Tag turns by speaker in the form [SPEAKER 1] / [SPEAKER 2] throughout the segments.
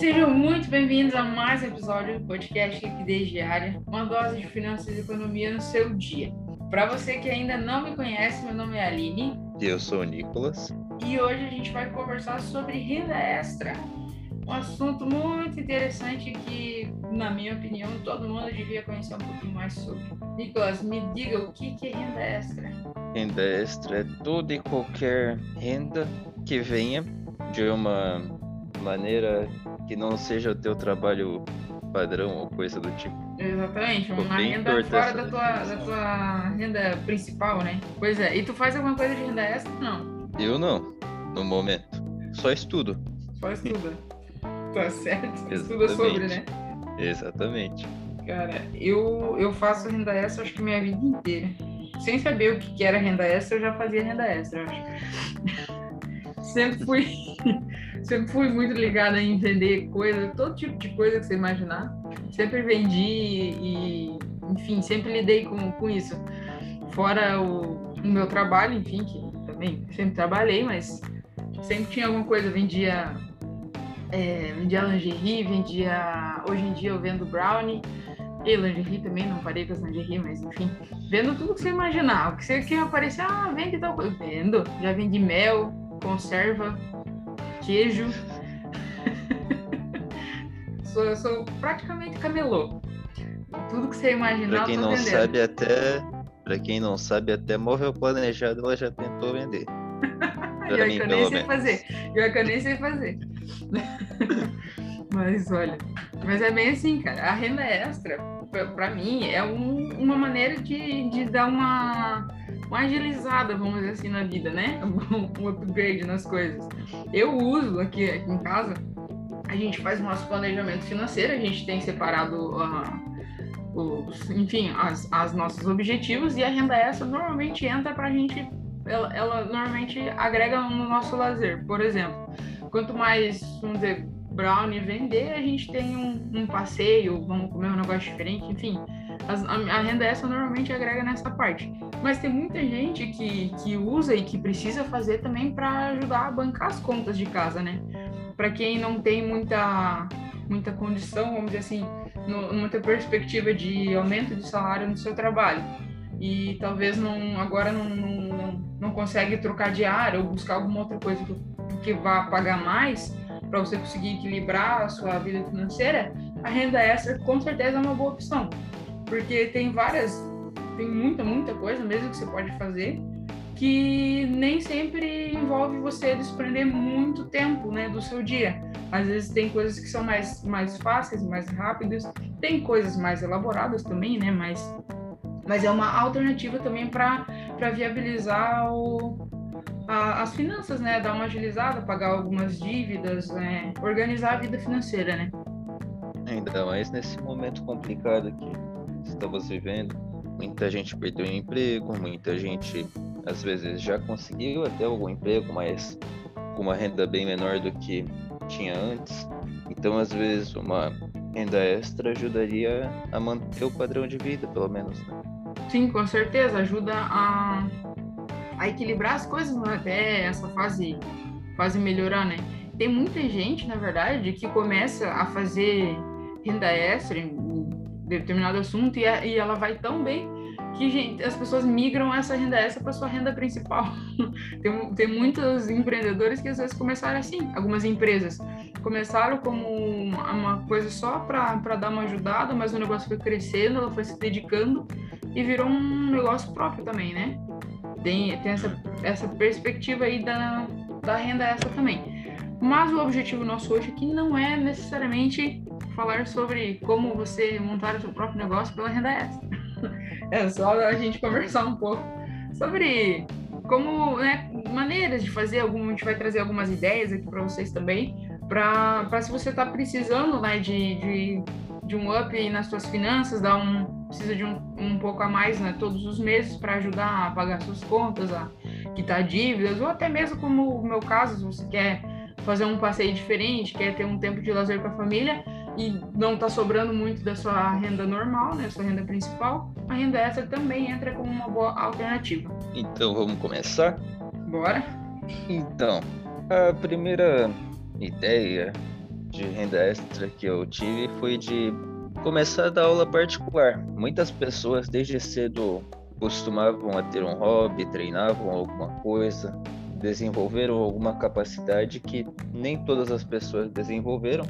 [SPEAKER 1] Sejam muito bem-vindos a mais um episódio do podcast Liquidez Diária, uma dose de finanças e economia no seu dia. Para você que ainda não me conhece, meu nome é Aline.
[SPEAKER 2] E eu sou o Nicolas.
[SPEAKER 1] E hoje a gente vai conversar sobre renda extra. Um assunto muito interessante que, na minha opinião, todo mundo devia conhecer um pouquinho mais sobre. Nicolas, me diga o que é renda extra?
[SPEAKER 2] Renda extra é toda e qualquer renda que venha de uma maneira que não seja o teu trabalho padrão ou coisa do tipo.
[SPEAKER 1] Exatamente, uma renda fora da tua, da tua renda principal, né? Pois é, e tu faz alguma coisa de renda extra? Não.
[SPEAKER 2] Eu não, no momento. Só estudo.
[SPEAKER 1] Só estuda. tá certo. Estuda sobre, né?
[SPEAKER 2] Exatamente.
[SPEAKER 1] Cara, eu, eu faço renda extra acho que minha vida inteira. Sem saber o que era renda extra, eu já fazia renda extra, acho. sempre fui sempre fui muito ligada em vender coisa, todo tipo de coisa que você imaginar. Sempre vendi e, enfim, sempre lidei com, com isso. Fora o, o meu trabalho, enfim, que também sempre trabalhei, mas sempre tinha alguma coisa, vendia, é, vendia lingerie, vendia. Hoje em dia eu vendo brownie. E lingerie também, não parei com as lingerie, mas enfim. Vendo tudo que você imaginar. O que você quer aparecer, ah, vende tal coisa. Vendo. Já vendi mel, conserva, queijo. sou, eu sou praticamente camelô. Tudo que você imaginar,
[SPEAKER 2] pra quem não vendendo. sabe até Pra quem não sabe, até móvel planejado ela já tentou vender.
[SPEAKER 1] Pra mim, que eu nem sei fazer. Pior que eu nem sei fazer. mas olha, mas é bem assim, cara. A renda extra, para mim, é um, uma maneira de, de dar uma uma agilizada, vamos dizer assim, na vida, né? Um, upgrade nas coisas. Eu uso aqui, aqui em casa, a gente faz o nosso planejamento financeiro, a gente tem separado, uh, os, enfim, as, as nossos objetivos e a renda extra normalmente entra para a gente, ela, ela normalmente agrega no nosso lazer. Por exemplo, quanto mais, vamos dizer, brownie vender, a gente tem um, um passeio, vamos comer um negócio diferente, enfim a, a, renda extra normalmente agrega nessa parte. Mas tem muita gente que, que usa e que precisa fazer também para ajudar a bancar as contas de casa, né? Para quem não tem muita, muita condição, vamos dizer assim, no, perspectiva de aumento de salário no seu trabalho. E talvez não, agora não, não, não consegue trocar de área ou buscar alguma outra coisa que, que vá pagar mais para você conseguir equilibrar a sua vida financeira, a renda extra com certeza é uma boa opção porque tem várias, tem muita, muita coisa mesmo que você pode fazer que nem sempre envolve você desprender muito tempo, né, do seu dia. Às vezes tem coisas que são mais, mais fáceis, mais rápidas, tem coisas mais elaboradas também, né, mas, mas é uma alternativa também para viabilizar o, a, as finanças, né, dar uma agilizada, pagar algumas dívidas, né, organizar a vida financeira, né.
[SPEAKER 2] Ainda mais nesse momento complicado que estamos vivendo. Muita gente perdeu emprego, muita gente às vezes já conseguiu até algum emprego, mas com uma renda bem menor do que tinha antes. Então, às vezes, uma renda extra ajudaria a manter o padrão de vida, pelo menos. Né?
[SPEAKER 1] Sim, com certeza, ajuda a, a equilibrar as coisas né? até essa fase, fase melhorar, né? Tem muita gente, na verdade, que começa a fazer renda extra determinado assunto e, a, e ela vai tão bem que gente, as pessoas migram essa renda extra para sua renda principal. tem, tem muitos empreendedores que às vezes começaram assim, algumas empresas começaram como uma, uma coisa só para dar uma ajudada, mas o negócio foi crescendo, ela foi se dedicando e virou um negócio próprio também, né? Tem, tem essa, essa perspectiva aí da, da renda extra também. Mas o objetivo nosso hoje aqui não é necessariamente falar sobre como você montar o seu próprio negócio pela renda extra. É só a gente conversar um pouco sobre como, né, maneiras de fazer, algum, a gente vai trazer algumas ideias aqui para vocês também, para se você está precisando, né, de, de, de, um up nas suas finanças, dar um, precisa de um, um pouco a mais, né, todos os meses para ajudar a pagar suas contas, a quitar dívidas, ou até mesmo como o meu caso, se você quer fazer um passeio diferente, quer ter um tempo de lazer com a família, e não está sobrando muito da sua renda normal, né, sua renda principal, a renda extra também entra como uma boa alternativa.
[SPEAKER 2] Então vamos começar?
[SPEAKER 1] Bora.
[SPEAKER 2] Então, a primeira ideia de renda extra que eu tive foi de começar a dar aula particular. Muitas pessoas desde cedo costumavam a ter um hobby, treinavam alguma coisa, desenvolveram alguma capacidade que nem todas as pessoas desenvolveram.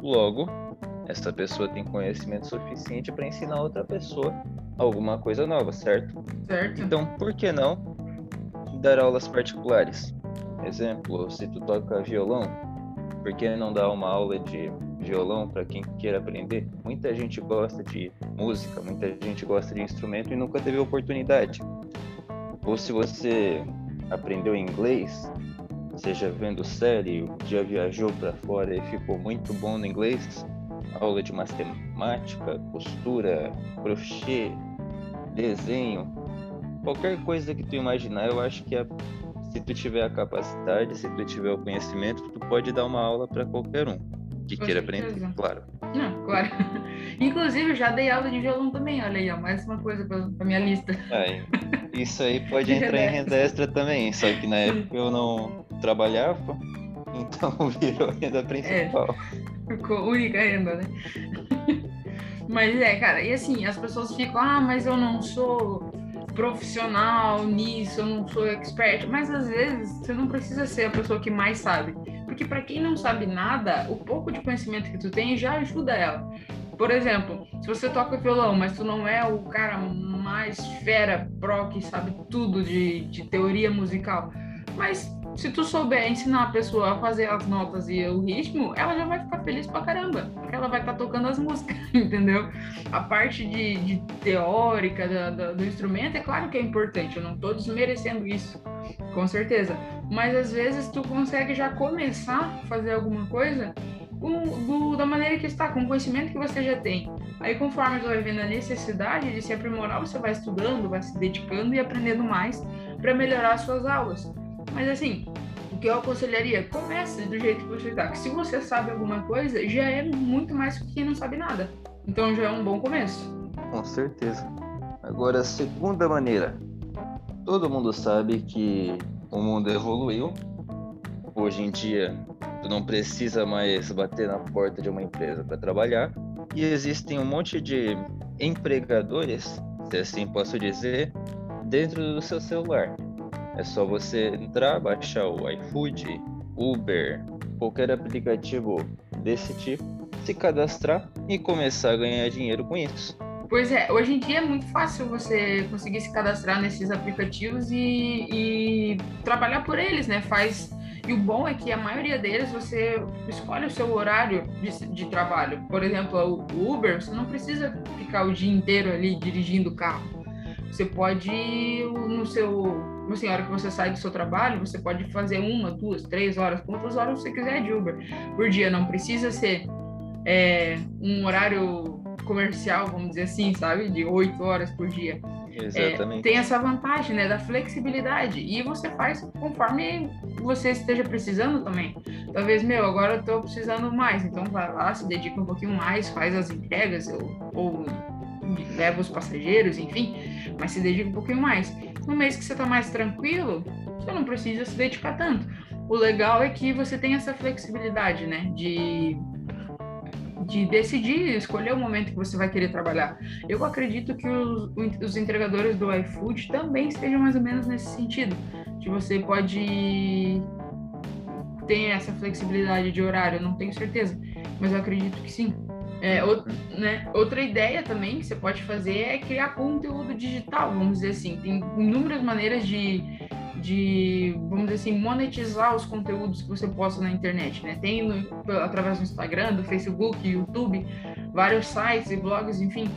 [SPEAKER 2] Logo, essa pessoa tem conhecimento suficiente para ensinar outra pessoa alguma coisa nova, certo?
[SPEAKER 1] Certo.
[SPEAKER 2] Então, por que não dar aulas particulares? Exemplo, se tu toca violão, por que não dar uma aula de violão para quem queira aprender? Muita gente gosta de música, muita gente gosta de instrumento e nunca teve oportunidade. Ou se você aprendeu inglês, seja vendo série, já viajou para fora e ficou muito bom no inglês, aula de matemática, costura, crochê, desenho, qualquer coisa que tu imaginar, eu acho que é, se tu tiver a capacidade, se tu tiver o conhecimento, tu pode dar uma aula para qualquer um que
[SPEAKER 1] Com
[SPEAKER 2] queira
[SPEAKER 1] certeza.
[SPEAKER 2] aprender, claro.
[SPEAKER 1] Não, claro. Inclusive, eu já dei aula de violão também, olha aí, ó, mais uma coisa pra minha lista.
[SPEAKER 2] Aí, isso aí pode
[SPEAKER 1] De
[SPEAKER 2] entrar em
[SPEAKER 1] renda
[SPEAKER 2] extra também, só que na época eu não trabalhava, então virou renda principal.
[SPEAKER 1] Ficou única renda, né? Mas é, cara, e assim, as pessoas ficam, ah, mas eu não sou profissional nisso, eu não sou expert. Mas às vezes você não precisa ser a pessoa que mais sabe. Porque para quem não sabe nada, o pouco de conhecimento que tu tem já ajuda ela. Por exemplo, se você toca violão, mas tu não é o cara mais fera pro que sabe tudo de, de teoria musical, mas se tu souber ensinar a pessoa a fazer as notas e o ritmo, ela já vai ficar feliz pra caramba, porque ela vai estar tocando as músicas, entendeu? A parte de, de teórica do instrumento, é claro que é importante, eu não tô desmerecendo isso, com certeza. Mas às vezes tu consegue já começar a fazer alguma coisa com- do- da maneira que está, com o conhecimento que você já tem. Aí conforme tu vai vendo a necessidade de se aprimorar, você vai estudando, vai se dedicando e aprendendo mais para melhorar as suas aulas. Mas assim, o que eu aconselharia? Comece do jeito que você está. Se você sabe alguma coisa, já é muito mais que quem não sabe nada. Então já é um bom começo.
[SPEAKER 2] Com certeza. Agora, a segunda maneira. Todo mundo sabe que o mundo evoluiu. Hoje em dia, tu não precisa mais bater na porta de uma empresa para trabalhar. E existem um monte de empregadores, se assim posso dizer, dentro do seu celular. É só você entrar, baixar o iFood, Uber, qualquer aplicativo desse tipo, se cadastrar e começar a ganhar dinheiro com isso.
[SPEAKER 1] Pois é, hoje em dia é muito fácil você conseguir se cadastrar nesses aplicativos e, e trabalhar por eles, né? Faz. E o bom é que a maioria deles você escolhe o seu horário de, de trabalho. Por exemplo, o Uber, você não precisa ficar o dia inteiro ali dirigindo o carro. Você pode, no seu. Assim, a hora que você sai do seu trabalho, você pode fazer uma, duas, três horas, quantas horas você quiser de Uber por dia. Não precisa ser é, um horário comercial, vamos dizer assim, sabe? De oito horas por dia.
[SPEAKER 2] Exatamente.
[SPEAKER 1] É, tem essa vantagem, né, da flexibilidade. E você faz conforme você esteja precisando também. Talvez, meu, agora eu tô precisando mais. Então vai lá, se dedica um pouquinho mais, faz as entregas ou, ou leva os passageiros, enfim. Mas se dedica um pouquinho mais. No mês que você tá mais tranquilo, você não precisa se dedicar tanto. O legal é que você tem essa flexibilidade, né? De de decidir, escolher o momento que você vai querer trabalhar. Eu acredito que os, os entregadores do iFood também estejam mais ou menos nesse sentido, que você pode ter essa flexibilidade de horário, não tenho certeza, mas eu acredito que sim. É, né? Outra ideia também que você pode fazer é criar conteúdo digital, vamos dizer assim. Tem inúmeras maneiras de, de, vamos dizer assim, monetizar os conteúdos que você posta na internet, né? Tem no, através do Instagram, do Facebook, YouTube, vários sites e blogs, enfim.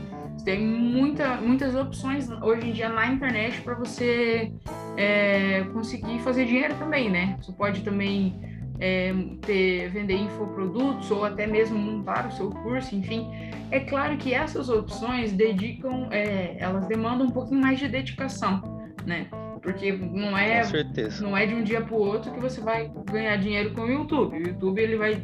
[SPEAKER 1] Tem muita, muitas opções hoje em dia na internet para você é, conseguir fazer dinheiro também, né? Você pode também é, ter, vender infoprodutos ou até mesmo montar o seu curso, enfim. É claro que essas opções dedicam, é, elas demandam um pouquinho mais de dedicação, né? Porque não é, não é de um dia para o outro que você vai ganhar dinheiro com o YouTube. O YouTube ele vai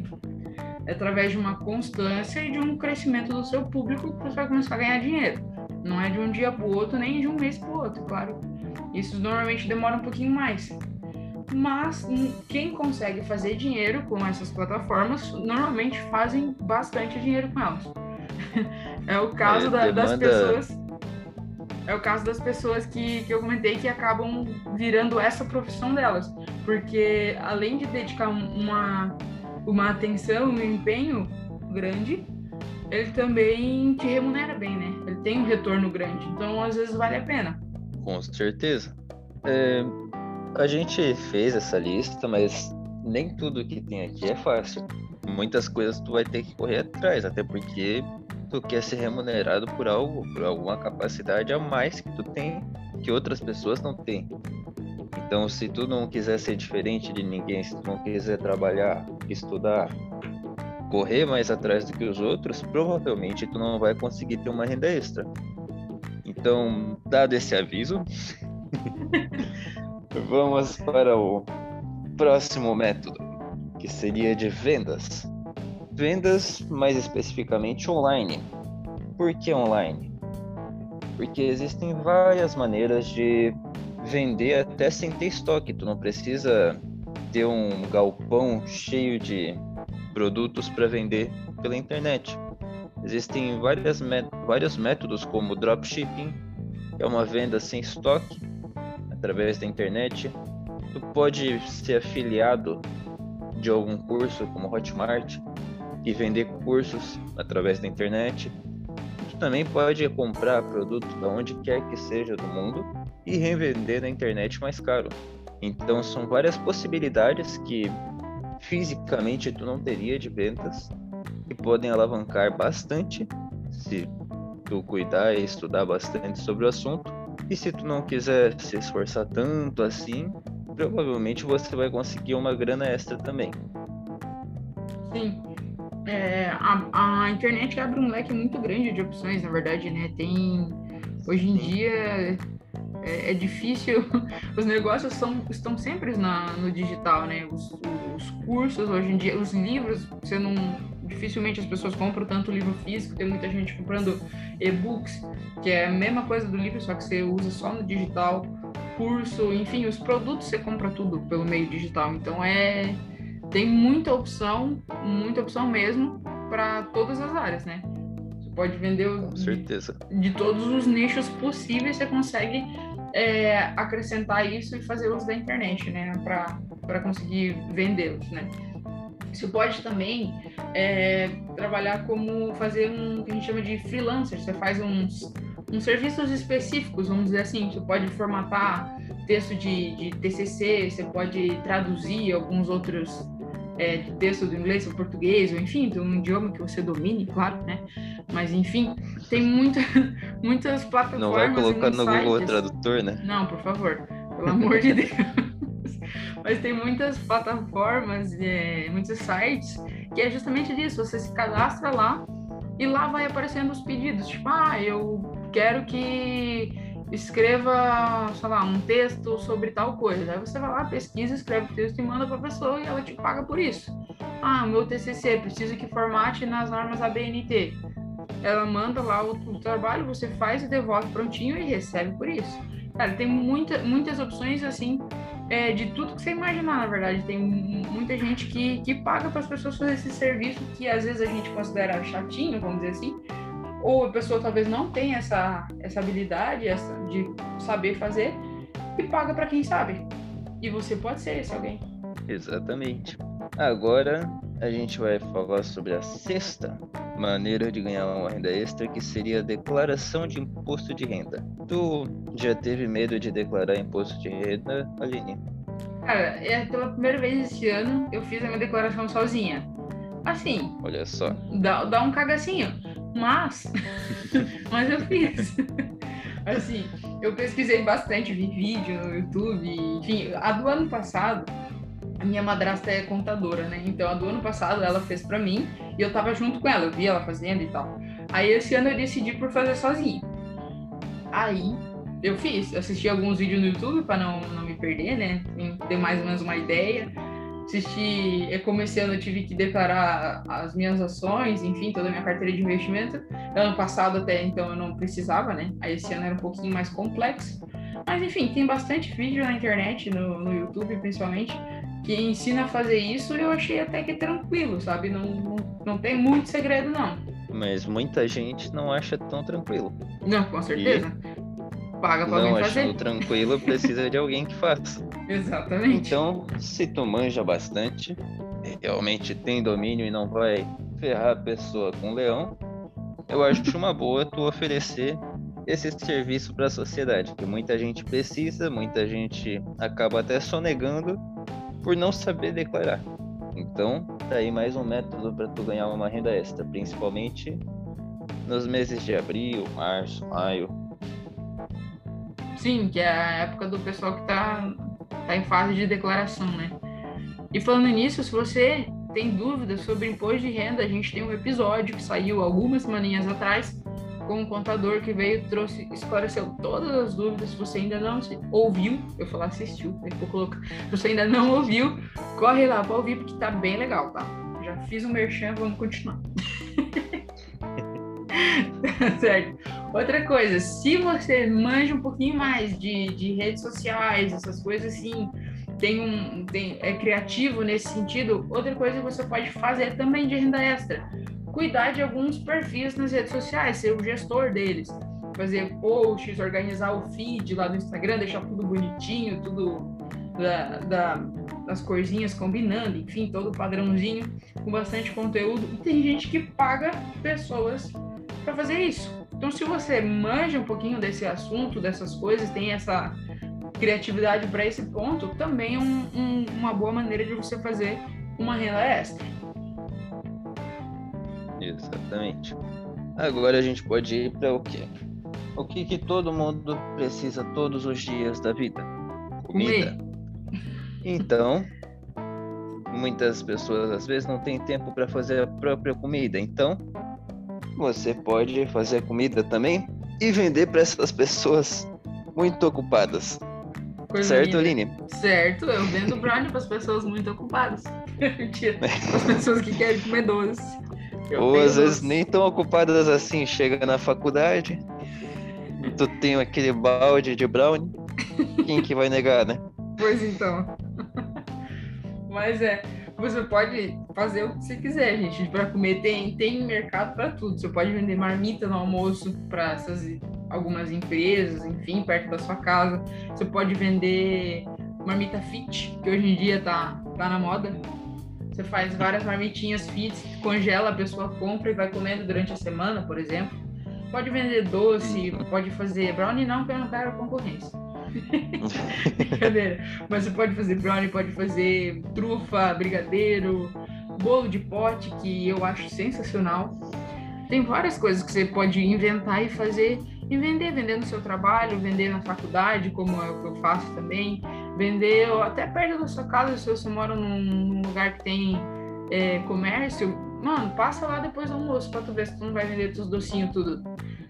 [SPEAKER 1] através de uma constância e de um crescimento do seu público que você vai começar a ganhar dinheiro. Não é de um dia para o outro nem de um mês para o outro, claro. Isso normalmente demora um pouquinho mais. mas quem consegue fazer dinheiro com essas plataformas normalmente fazem bastante dinheiro com elas. é o caso é, da, demanda... das pessoas. É o caso das pessoas que, que eu comentei que acabam virando essa profissão delas. Porque além de dedicar uma, uma atenção um empenho grande, ele também te remunera bem, né? Ele tem um retorno grande. Então, às vezes, vale a pena.
[SPEAKER 2] Com certeza. É, a gente fez essa lista, mas nem tudo que tem aqui é fácil. Muitas coisas tu vai ter que correr atrás, até porque tu quer ser remunerado por algo, por alguma capacidade a mais que tu tem, que outras pessoas não têm. Então, se tu não quiser ser diferente de ninguém, se tu não quiser trabalhar, estudar, correr mais atrás do que os outros, provavelmente tu não vai conseguir ter uma renda extra. Então, dado esse aviso, Vamos para o próximo método, que seria de vendas. Vendas, mais especificamente online. Por que online? Porque existem várias maneiras de vender até sem ter estoque. Tu não precisa ter um galpão cheio de produtos para vender pela internet. Existem várias vários métodos como dropshipping, que é uma venda sem estoque, através da internet. Tu pode ser afiliado de algum curso como Hotmart e vender cursos através da internet. Tu também pode comprar produto de onde quer que seja do mundo e revender na internet mais caro. Então são várias possibilidades que fisicamente tu não teria de vendas que podem alavancar bastante se tu cuidar e estudar bastante sobre o assunto e se tu não quiser se esforçar tanto assim, provavelmente você vai conseguir uma grana extra também.
[SPEAKER 1] Sim. É, a, a internet abre um leque muito grande de opções, na verdade, né? Tem. Hoje em dia é, é difícil. Os negócios são, estão sempre na, no digital, né? Os, os cursos hoje em dia, os livros, você não dificilmente as pessoas compram tanto livro físico, tem muita gente comprando e-books, que é a mesma coisa do livro, só que você usa só no digital, curso, enfim, os produtos você compra tudo pelo meio digital. Então é tem muita opção, muita opção mesmo para todas as áreas, né? Você pode vender
[SPEAKER 2] Com certeza.
[SPEAKER 1] De, de todos os nichos possíveis, você consegue é, acrescentar isso e fazer uso da internet, né? Para conseguir vendê-los, né? Você pode também é, trabalhar como fazer um que a gente chama de freelancer. Você faz uns, uns serviços específicos, vamos dizer assim. Você pode formatar texto de, de TCC, você pode traduzir alguns outros é, de texto do inglês para português, ou enfim, de um idioma que você domine, claro, né? Mas enfim, tem muita, muitas plataformas.
[SPEAKER 2] Não vai colocar no sites. Google Tradutor, né?
[SPEAKER 1] Não, por favor, pelo amor de Deus. Mas tem muitas plataformas, é, muitos sites, que é justamente disso. Você se cadastra lá e lá vai aparecendo os pedidos. Tipo, ah, eu quero que escreva, sei lá, um texto sobre tal coisa. Aí você vai lá, pesquisa, escreve o texto e manda para a pessoa e ela te paga por isso. Ah, meu TCC, preciso que formate nas normas ABNT. Ela manda lá o, o trabalho, você faz e devolve prontinho e recebe por isso. Cara, tem muita, muitas opções assim é, de tudo que você imaginar, na verdade. Tem muita gente que, que paga para as pessoas fazer esse serviço que às vezes a gente considera chatinho, vamos dizer assim, ou a pessoa talvez não tenha essa, essa habilidade essa, de saber fazer e paga para quem sabe. E você pode ser esse alguém.
[SPEAKER 2] Exatamente. Agora a gente vai falar sobre a sexta maneira de ganhar uma renda extra, que seria a declaração de imposto de renda. Tu já teve medo de declarar imposto de renda, Aline?
[SPEAKER 1] Cara, é pela primeira vez esse ano eu fiz a minha declaração sozinha. Assim.
[SPEAKER 2] Olha só.
[SPEAKER 1] Dá, dá um cagacinho. Mas. mas eu fiz. assim, eu pesquisei bastante, vi vídeo no YouTube, enfim, a do ano passado a minha madrasta é contadora, né? Então, a do ano passado ela fez para mim e eu tava junto com ela, eu vi ela fazendo e tal. Aí, esse ano eu decidi por fazer sozinho. Aí, eu fiz, assisti alguns vídeos no YouTube para não, não me perder, né? Ter mais ou menos uma ideia. Assisti, é como esse ano eu tive que declarar as minhas ações, enfim, toda a minha carteira de investimento. Ano passado até então eu não precisava, né? Aí esse ano era um pouquinho mais complexo. Mas enfim, tem bastante vídeo na internet, no, no YouTube principalmente, que ensina a fazer isso e eu achei até que tranquilo, sabe? Não, não, não tem muito segredo, não.
[SPEAKER 2] Mas muita gente não acha tão tranquilo.
[SPEAKER 1] Não, com certeza. E Paga pra
[SPEAKER 2] não
[SPEAKER 1] alguém fazer.
[SPEAKER 2] achando tranquilo, precisa de alguém que faça.
[SPEAKER 1] Exatamente.
[SPEAKER 2] Então, se tu manja bastante, realmente tem domínio e não vai ferrar a pessoa com leão, eu acho uma boa tu oferecer esse serviço para a sociedade, que muita gente precisa, muita gente acaba até sonegando por não saber declarar. Então, tá aí mais um método para tu ganhar uma renda extra, principalmente nos meses de abril, março, maio.
[SPEAKER 1] Sim, que é a época do pessoal que tá, tá em fase de declaração, né? E falando nisso, se você tem dúvidas sobre imposto de renda, a gente tem um episódio que saiu algumas semaninhas atrás com um contador que veio trouxe esclareceu todas as dúvidas. Se você ainda não ouviu, eu falar assistiu, né, vou colocar. Se você ainda não ouviu, corre lá para ouvir porque tá bem legal, tá? Já fiz o um merchan, vamos continuar. certo. Outra coisa, se você manja um pouquinho mais de, de redes sociais, essas coisas assim, tem um tem, é criativo nesse sentido, outra coisa que você pode fazer também de renda extra cuidar de alguns perfis nas redes sociais, ser o gestor deles, fazer posts, organizar o feed lá no Instagram, deixar tudo bonitinho, tudo da, da, das corzinhas combinando, enfim, todo padrãozinho, com bastante conteúdo. E tem gente que paga pessoas para fazer isso. Então, se você manja um pouquinho desse assunto, dessas coisas, tem essa criatividade para esse ponto, também é um, um, uma boa maneira de você fazer uma renda extra.
[SPEAKER 2] Exatamente. Agora a gente pode ir para o quê? O que, que todo mundo precisa todos os dias da vida? Comida. Então, muitas pessoas às vezes não têm tempo para fazer a própria comida. Então, você pode fazer comida também e vender para essas pessoas muito ocupadas. Coisa certo, Aline?
[SPEAKER 1] Certo, eu vendo brownie para as pessoas muito ocupadas. As pessoas que querem comer doce.
[SPEAKER 2] Ou às vezes nem tão ocupadas assim, chega na faculdade, tu tem aquele balde de brownie, quem que vai negar, né?
[SPEAKER 1] Pois então. Mas é, você pode fazer o que você quiser, gente. Para comer tem tem mercado para tudo. Você pode vender marmita no almoço para essas algumas empresas, enfim, perto da sua casa. Você pode vender marmita fit, que hoje em dia tá tá na moda você faz várias marmitinhas fit, congela, a pessoa compra e vai comendo durante a semana, por exemplo. Pode vender doce, pode fazer brownie, não, porque eu não quero concorrência. Brincadeira. Mas você pode fazer brownie, pode fazer trufa, brigadeiro, bolo de pote, que eu acho sensacional. Tem várias coisas que você pode inventar e fazer e vender, vender no seu trabalho, vender na faculdade, como é que eu faço também vender até perto da sua casa, se você mora num, num lugar que tem é, comércio, mano, passa lá depois do almoço pra tu ver se tu não vai vender teus docinhos tudo.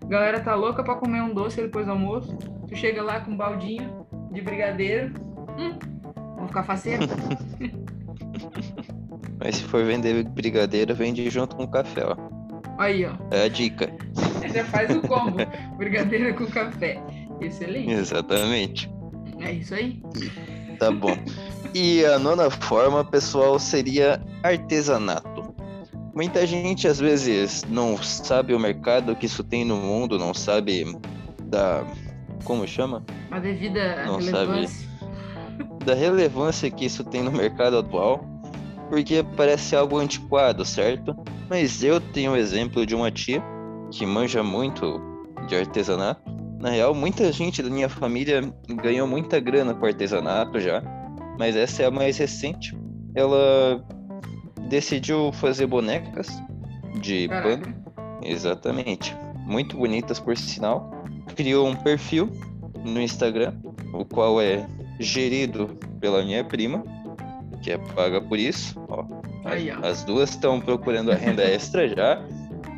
[SPEAKER 1] galera tá louca pra comer um doce depois do almoço. Tu chega lá com um baldinho de brigadeiro. Hum, vão ficar faceiro.
[SPEAKER 2] Mas se for vender brigadeiro, vende junto com café, ó.
[SPEAKER 1] Aí, ó.
[SPEAKER 2] É a dica.
[SPEAKER 1] Já faz o combo. brigadeiro com café. Excelente.
[SPEAKER 2] Exatamente.
[SPEAKER 1] É isso aí.
[SPEAKER 2] Tá bom. E a nona forma, pessoal, seria artesanato. Muita gente às vezes não sabe o mercado que isso tem no mundo, não sabe da. Como chama?
[SPEAKER 1] A devida não relevância. Sabe
[SPEAKER 2] da relevância que isso tem no mercado atual, porque parece algo antiquado, certo? Mas eu tenho o um exemplo de uma tia que manja muito de artesanato na real, muita gente da minha família ganhou muita grana com artesanato já, mas essa é a mais recente. Ela decidiu fazer bonecas de Caraca. pano. Exatamente. Muito bonitas, por sinal. Criou um perfil no Instagram, o qual é gerido pela minha prima, que é paga por isso. Ó, Aí, ó. As duas estão procurando a renda extra já.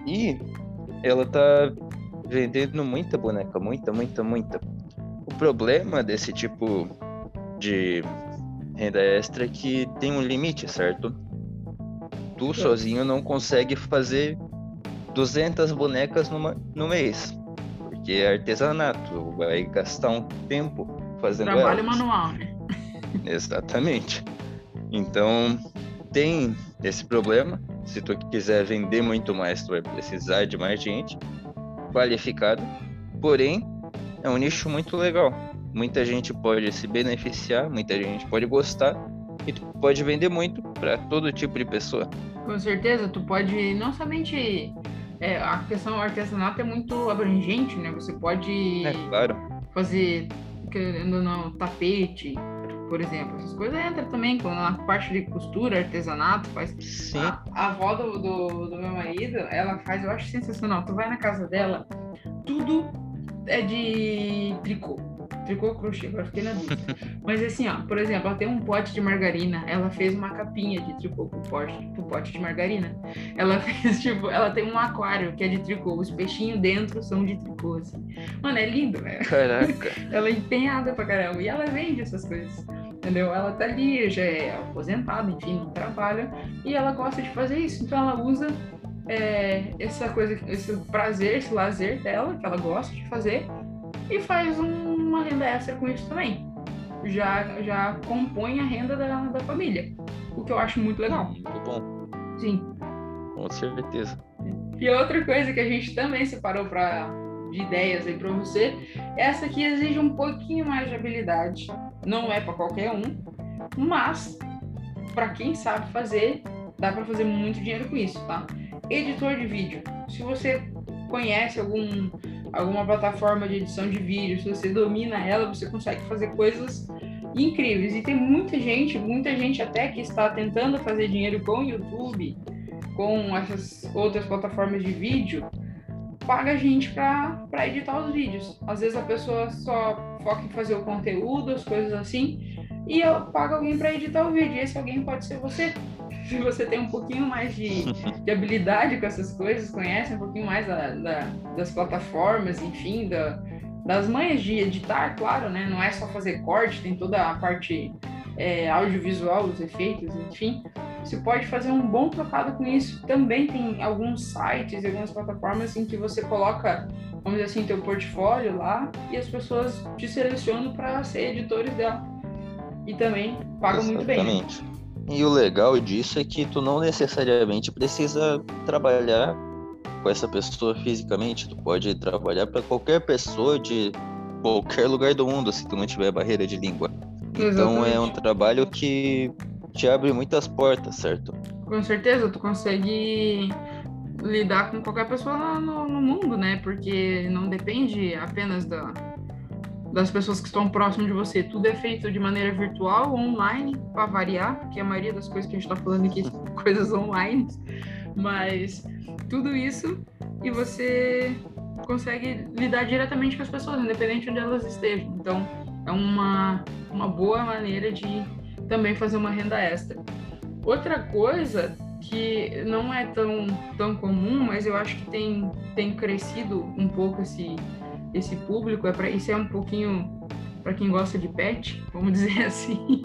[SPEAKER 2] E ela tá vendendo muita boneca, muita, muita, muita. O problema desse tipo de renda extra é que tem um limite, certo? Tu é. sozinho não consegue fazer 200 bonecas numa, no mês. porque é artesanato, vai gastar um tempo fazendo
[SPEAKER 1] Trabalho elas. manual, né?
[SPEAKER 2] Exatamente. Então, tem esse problema. Se tu quiser vender muito mais, tu vai precisar de mais gente qualificada. Porém, é um nicho muito legal. Muita gente pode se beneficiar, muita gente pode gostar e tu pode vender muito para todo tipo de pessoa.
[SPEAKER 1] Com certeza, tu pode não somente é, a questão artesanato é muito abrangente, né? Você pode
[SPEAKER 2] é, claro.
[SPEAKER 1] fazer querendo não tapete, por exemplo. Essas coisas entram também quando na parte de costura, artesanato, faz.
[SPEAKER 2] Sim.
[SPEAKER 1] A, a avó do, do, do, meu marido, ela faz, eu acho sensacional. Tu vai na casa dela, tudo é de tricô. Tricô crochê, agora fiquei na dúvida. Mas assim, ó, por exemplo, ela tem um pote de margarina, ela fez uma capinha de tricô pro pote, pro pote de margarina. Ela fez, tipo, ela tem um aquário que é de tricô, os peixinhos dentro são de tricô, assim. Mano, é lindo, velho.
[SPEAKER 2] Caraca.
[SPEAKER 1] ela é empenhada pra caramba. E ela vende essas coisas. Entendeu? Ela tá ali, já é aposentada, enfim, não trabalha. E ela gosta de fazer isso. Então ela usa é, essa coisa, esse prazer, esse lazer dela, que ela gosta de fazer, e faz um, uma renda extra com isso também. Já, já compõe a renda da, da família, o que eu acho muito legal.
[SPEAKER 2] Muito bom.
[SPEAKER 1] Sim.
[SPEAKER 2] Com certeza.
[SPEAKER 1] E outra coisa que a gente também separou para de ideias aí para você, essa aqui exige um pouquinho mais de habilidade. Não é para qualquer um, mas para quem sabe fazer, dá para fazer muito dinheiro com isso, tá? Editor de vídeo. Se você conhece algum, alguma plataforma de edição de vídeo, se você domina ela, você consegue fazer coisas incríveis. E tem muita gente, muita gente até que está tentando fazer dinheiro com o YouTube, com essas outras plataformas de vídeo, paga a gente para editar os vídeos. Às vezes a pessoa só foca em fazer o conteúdo, as coisas assim, e eu pago alguém para editar o vídeo. E esse alguém pode ser você se você tem um pouquinho mais de, de habilidade com essas coisas, conhece um pouquinho mais da, da, das plataformas, enfim, da, das manhas de editar, claro, né? Não é só fazer corte, tem toda a parte é, audiovisual, os efeitos, enfim. Você pode fazer um bom trocado com isso. Também tem alguns sites, algumas plataformas em que você coloca, vamos dizer assim, teu portfólio lá e as pessoas te selecionam para ser editores dela. E também pagam Exatamente. muito bem.
[SPEAKER 2] E o legal disso é que tu não necessariamente precisa trabalhar com essa pessoa fisicamente, tu pode trabalhar para qualquer pessoa de qualquer lugar do mundo se tu não tiver barreira de língua. Exatamente. Então é um trabalho que te abre muitas portas, certo?
[SPEAKER 1] Com certeza, tu consegue lidar com qualquer pessoa no, no mundo, né? Porque não depende apenas da, das pessoas que estão próximas de você. Tudo é feito de maneira virtual, online, para variar, porque a maioria das coisas que a gente está falando aqui são coisas online, mas tudo isso e você consegue lidar diretamente com as pessoas, independente de onde elas estejam. Então, é uma, uma boa maneira de também fazer uma renda extra. Outra coisa que não é tão, tão comum, mas eu acho que tem, tem crescido um pouco esse, esse público, é para isso é um pouquinho para quem gosta de pet, vamos dizer assim,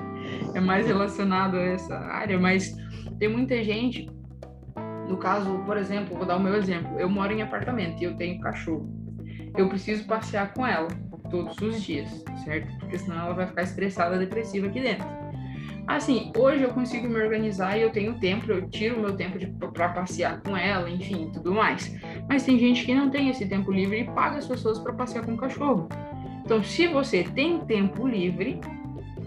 [SPEAKER 1] é mais relacionado a essa área, mas tem muita gente, no caso, por exemplo, vou dar o meu exemplo, eu moro em apartamento e eu tenho cachorro, eu preciso passear com ela todos os dias, certo? Porque senão ela vai ficar estressada, depressiva aqui dentro. Assim, hoje eu consigo me organizar e eu tenho tempo, eu tiro o meu tempo para passear com ela, enfim, tudo mais. Mas tem gente que não tem esse tempo livre e paga as pessoas para passear com o cachorro. Então, se você tem tempo livre,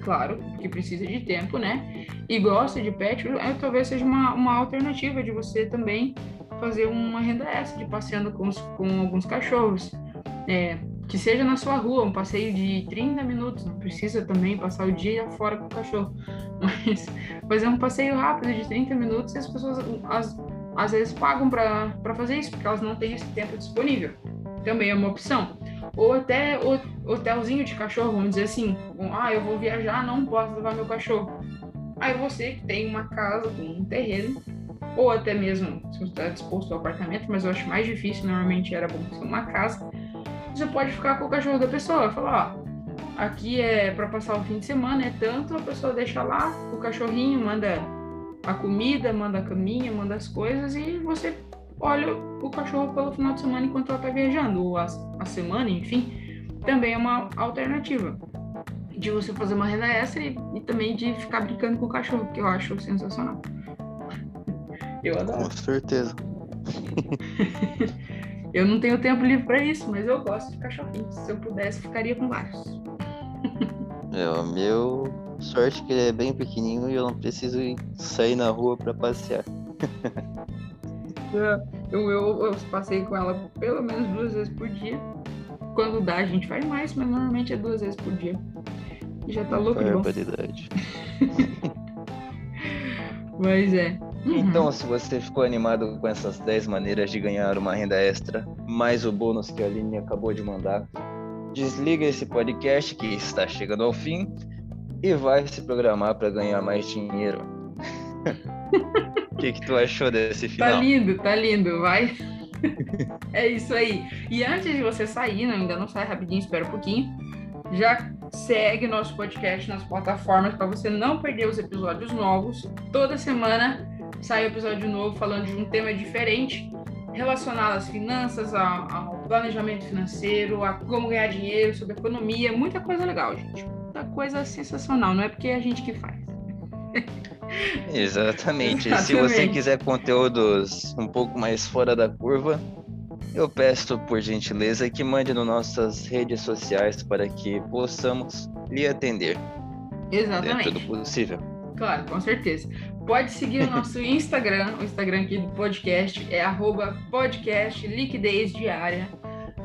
[SPEAKER 1] claro, que precisa de tempo, né? E gosta de pet, é, talvez seja uma, uma alternativa de você também fazer uma renda extra de passeando com, os, com alguns cachorros. É, que seja na sua rua, um passeio de 30 minutos, não precisa também passar o dia fora com o cachorro, mas fazer um passeio rápido de 30 minutos e as pessoas as, às vezes pagam para fazer isso, porque elas não têm esse tempo disponível. Também é uma opção. Ou até hotelzinho de cachorro, vamos dizer assim, ah, eu vou viajar, não posso levar meu cachorro. Aí você que tem uma casa com um terreno, ou até mesmo se você está disposto ao apartamento, mas eu acho mais difícil, normalmente era bom ser uma casa, você pode ficar com o cachorro da pessoa. Falar, ó, aqui é para passar o fim de semana, é tanto, a pessoa deixa lá, o cachorrinho manda a comida, manda a caminha, manda as coisas e você olha o cachorro pelo final de semana enquanto ela tá viajando, ou a, a semana, enfim, também é uma alternativa de você fazer uma renda extra e, e, também de ficar brincando com o cachorro, que eu acho sensacional.
[SPEAKER 2] Eu adoro. Com certeza.
[SPEAKER 1] eu não tenho tempo livre para isso, mas eu gosto de cachorrinhos. Se eu pudesse, ficaria com vários.
[SPEAKER 2] é, o meu sorte que ele é bem pequenininho e eu não preciso sair na rua para passear.
[SPEAKER 1] É, eu, eu, eu passei com ela pelo menos duas vezes por dia. Quando dá, a gente faz mais, mas normalmente é duas vezes por dia. Já tá louco,
[SPEAKER 2] é barbaridade.
[SPEAKER 1] mas é.
[SPEAKER 2] Uhum. Então, se você ficou animado com essas 10 maneiras de ganhar uma renda extra, mais o bônus que a Aline acabou de mandar, desliga esse podcast que está chegando ao fim e vai se programar para ganhar mais dinheiro. O que, que tu achou desse tá final?
[SPEAKER 1] Tá lindo, tá lindo, vai. é isso aí. E antes de você sair, não, ainda não sai rapidinho, espera um pouquinho. Já segue nosso podcast nas plataformas para você não perder os episódios novos. Toda semana sai episódio novo falando de um tema diferente relacionado às finanças, ao, ao planejamento financeiro, a como ganhar dinheiro, sobre economia, muita coisa legal, gente. Muita coisa sensacional, não é porque é a gente que faz.
[SPEAKER 2] Exatamente. Exatamente. Se você quiser conteúdos um pouco mais fora da curva, eu peço por gentileza que mande nas nossas redes sociais para que possamos lhe atender.
[SPEAKER 1] Exatamente.
[SPEAKER 2] Dentro do possível.
[SPEAKER 1] Claro, com certeza. Pode seguir o nosso Instagram, o Instagram aqui do podcast é arroba podcast liquidez diária.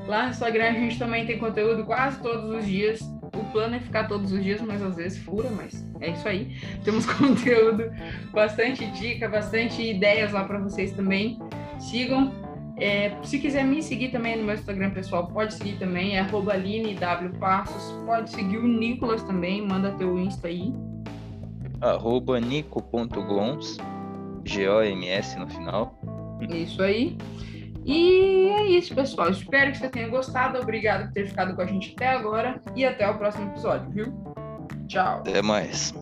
[SPEAKER 1] Lá no Instagram a gente também tem conteúdo quase todos os dias. O plano é ficar todos os dias, mas às vezes fura, mas é isso aí. Temos conteúdo, bastante dica, bastante ideias lá para vocês também. Sigam. É, se quiser me seguir também no meu Instagram pessoal, pode seguir também, é arroba. Pode seguir o Nicolas também, manda teu Insta aí.
[SPEAKER 2] Arroba nico.goms, G-O-M-S no final.
[SPEAKER 1] Isso aí. E é isso, pessoal. Espero que você tenha gostado. Obrigado por ter ficado com a gente até agora. E até o próximo episódio, viu? Tchau.
[SPEAKER 2] Até mais.